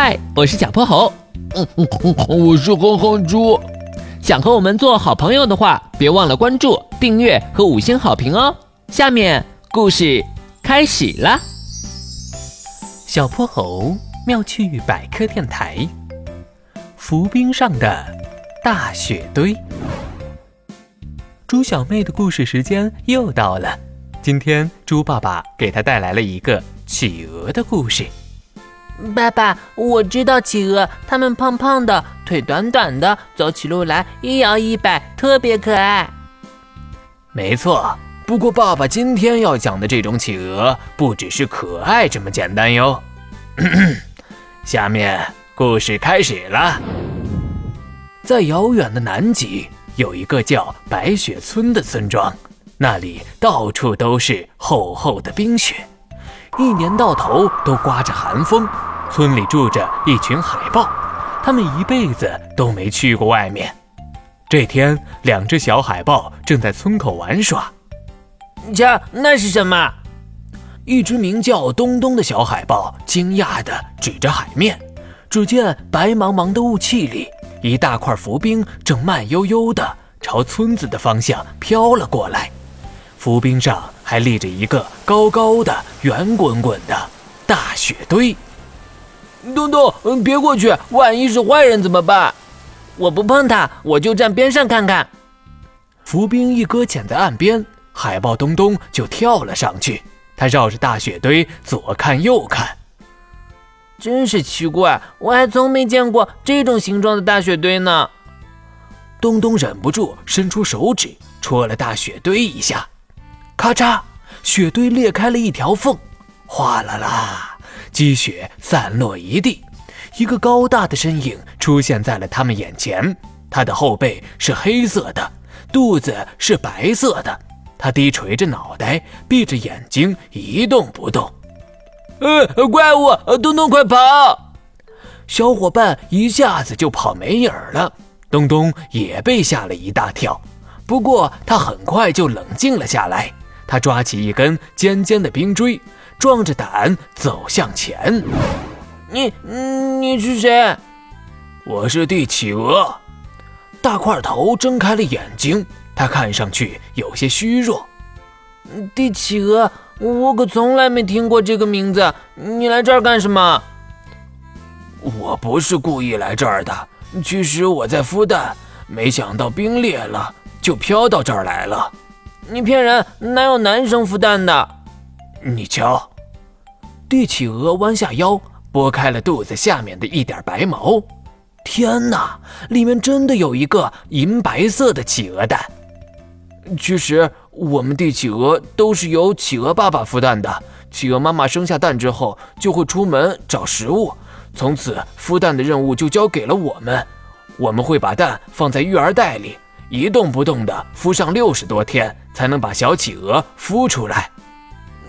嗨，我是小泼猴。嗯嗯嗯，我是哼哼猪。想和我们做好朋友的话，别忘了关注、订阅和五星好评哦。下面故事开始了。小泼猴妙趣百科电台，浮冰上的大雪堆。猪小妹的故事时间又到了，今天猪爸爸给她带来了一个企鹅的故事。爸爸，我知道企鹅，它们胖胖的，腿短短的，走起路来一摇一摆，特别可爱。没错，不过爸爸今天要讲的这种企鹅，不只是可爱这么简单哟。下面故事开始了。在遥远的南极，有一个叫白雪村的村庄，那里到处都是厚厚的冰雪，一年到头都刮着寒风。村里住着一群海豹，他们一辈子都没去过外面。这天，两只小海豹正在村口玩耍。瞧，那是什么？一只名叫东东的小海豹惊讶地指着海面，只见白茫茫的雾气里，一大块浮冰正慢悠悠地朝村子的方向飘了过来。浮冰上还立着一个高高的、圆滚滚的大雪堆。东东，别过去，万一是坏人怎么办？我不碰他，我就站边上看看。浮冰一搁浅在岸边，海豹东东就跳了上去。他绕着大雪堆左看右看，真是奇怪，我还从没见过这种形状的大雪堆呢。东东忍不住伸出手指戳了大雪堆一下，咔嚓，雪堆裂开了一条缝，哗啦啦。积雪散落一地，一个高大的身影出现在了他们眼前。他的后背是黑色的，肚子是白色的。他低垂着脑袋，闭着眼睛，一动不动。呃，怪物，东东快跑！小伙伴一下子就跑没影儿了。东东也被吓了一大跳，不过他很快就冷静了下来。他抓起一根尖尖的冰锥。壮着胆走向前。你，你是谁？我是帝企鹅。大块头睁开了眼睛，他看上去有些虚弱。帝企鹅，我可从来没听过这个名字。你来这儿干什么？我不是故意来这儿的。其实我在孵蛋，没想到冰裂了，就飘到这儿来了。你骗人！哪有男生孵蛋的？你瞧，帝企鹅弯下腰，拨开了肚子下面的一点白毛。天哪，里面真的有一个银白色的企鹅蛋。其实我们帝企鹅都是由企鹅爸爸孵蛋的。企鹅妈妈生下蛋之后，就会出门找食物，从此孵蛋的任务就交给了我们。我们会把蛋放在育儿袋里，一动不动地孵上六十多天，才能把小企鹅孵出来。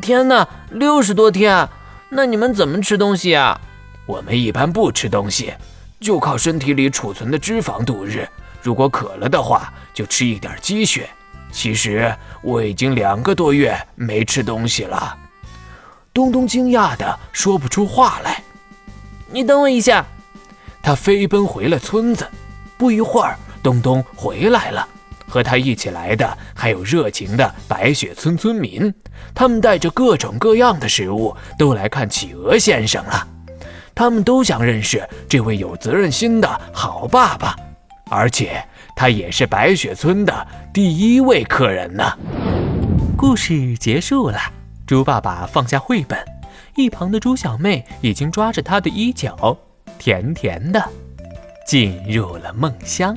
天哪，六十多天，那你们怎么吃东西啊？我们一般不吃东西，就靠身体里储存的脂肪度日。如果渴了的话，就吃一点积雪。其实我已经两个多月没吃东西了。东东惊讶的说不出话来。你等我一下。他飞奔回了村子。不一会儿，东东回来了。和他一起来的还有热情的白雪村村民，他们带着各种各样的食物都来看企鹅先生了。他们都想认识这位有责任心的好爸爸，而且他也是白雪村的第一位客人呢。故事结束了，猪爸爸放下绘本，一旁的猪小妹已经抓着他的衣角，甜甜的进入了梦乡。